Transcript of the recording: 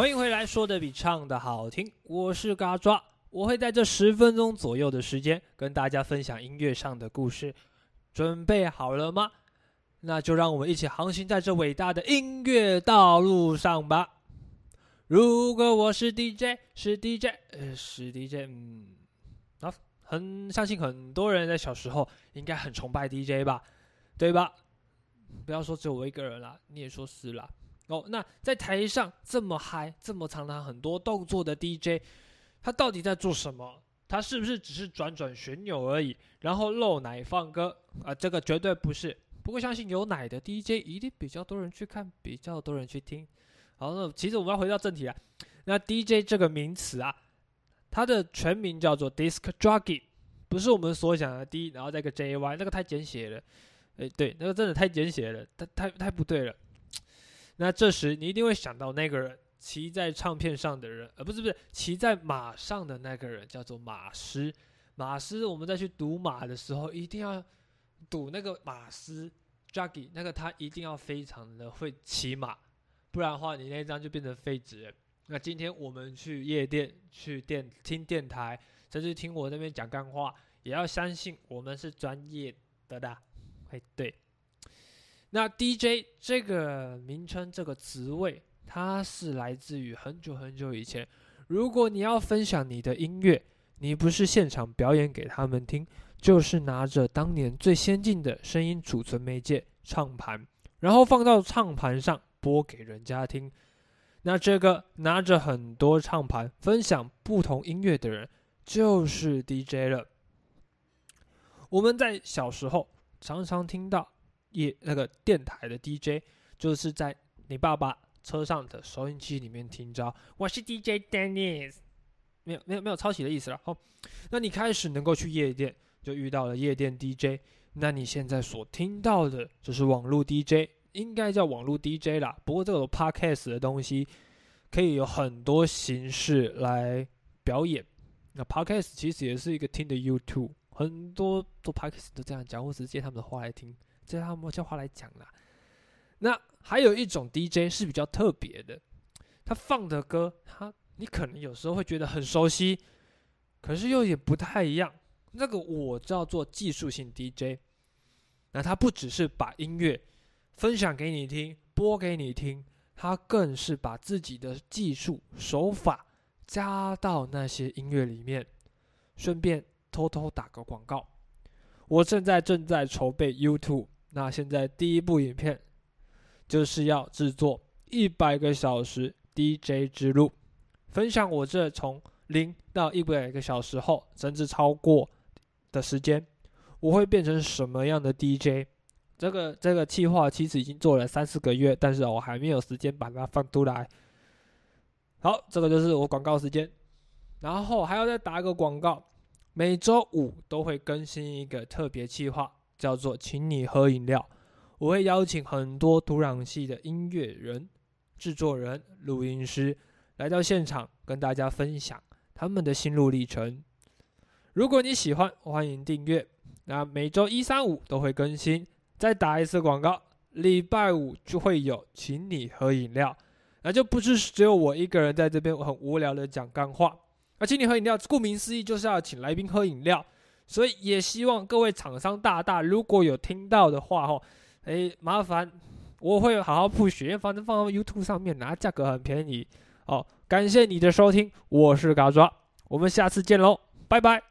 欢迎回来，说的比唱的好听，我是嘎抓，我会在这十分钟左右的时间跟大家分享音乐上的故事，准备好了吗？那就让我们一起航行在这伟大的音乐道路上吧。如果我是 DJ，是 DJ，呃，是 DJ，嗯，啊，很相信很多人在小时候应该很崇拜 DJ 吧，对吧？不要说只有我一个人啦，你也说是啦。哦，那在台上这么嗨、这么常常很多动作的 DJ，他到底在做什么？他是不是只是转转旋钮而已，然后露奶放歌啊？这个绝对不是。不过相信有奶的 DJ 一定比较多人去看，比较多人去听。好，那其实我们要回到正题啊。那 DJ 这个名词啊，它的全名叫做 Disc Jockey，不是我们所讲的 D，然后再个 JY，那个太简写了。诶，对，那个真的太简写了，太太太不对了。那这时你一定会想到那个人骑在唱片上的人，呃，不是不是骑在马上的那个人叫做马师。马师，我们再去赌马的时候，一定要赌那个马师 Juggy，那个他一定要非常的会骑马，不然的话你那张就变成废纸。那今天我们去夜店、去电听电台，甚至听我那边讲干话，也要相信我们是专业的的。哎，对。那 DJ 这个名称、这个职位，它是来自于很久很久以前。如果你要分享你的音乐，你不是现场表演给他们听，就是拿着当年最先进的声音储存媒介——唱盘，然后放到唱盘上播给人家听。那这个拿着很多唱盘分享不同音乐的人，就是 DJ 了。我们在小时候常常听到。夜那个电台的 DJ 就是在你爸爸车上的收音机里面听着，我是 DJ Dennis，没有没有没有抄袭的意思了。好，那你开始能够去夜店，就遇到了夜店 DJ。那你现在所听到的就是网络 DJ，应该叫网络 DJ 啦。不过这个 Podcast 的东西可以有很多形式来表演。那 Podcast 其实也是一个听的 YouTube，很多做 Podcast 都这样讲，或是借他们的话来听。这他们叫话来讲啦。那还有一种 DJ 是比较特别的，他放的歌，他你可能有时候会觉得很熟悉，可是又也不太一样。那个我叫做技术性 DJ，那他不只是把音乐分享给你听、播给你听，他更是把自己的技术手法加到那些音乐里面，顺便偷偷打个广告。我正在正在筹备 YouTube。那现在第一部影片就是要制作一百个小时 DJ 之路，分享我这从零到一百个小时后，甚至超过的时间，我会变成什么样的 DJ？这个这个计划其实已经做了三四个月，但是我还没有时间把它放出来。好，这个就是我广告时间，然后还要再打一个广告，每周五都会更新一个特别计划。叫做请你喝饮料，我会邀请很多土壤系的音乐人、制作人、录音师来到现场，跟大家分享他们的心路历程。如果你喜欢，欢迎订阅。那每周一、三、五都会更新。再打一次广告，礼拜五就会有请你喝饮料，那就不是只有我一个人在这边很无聊的讲干话。那请你喝饮料，顾名思义就是要请来宾喝饮料。所以也希望各位厂商大大，如果有听到的话，吼，哎，麻烦我会好好铺血，反正放到 YouTube 上面，拿价格很便宜，哦，感谢你的收听，我是嘎抓，我们下次见喽，拜拜。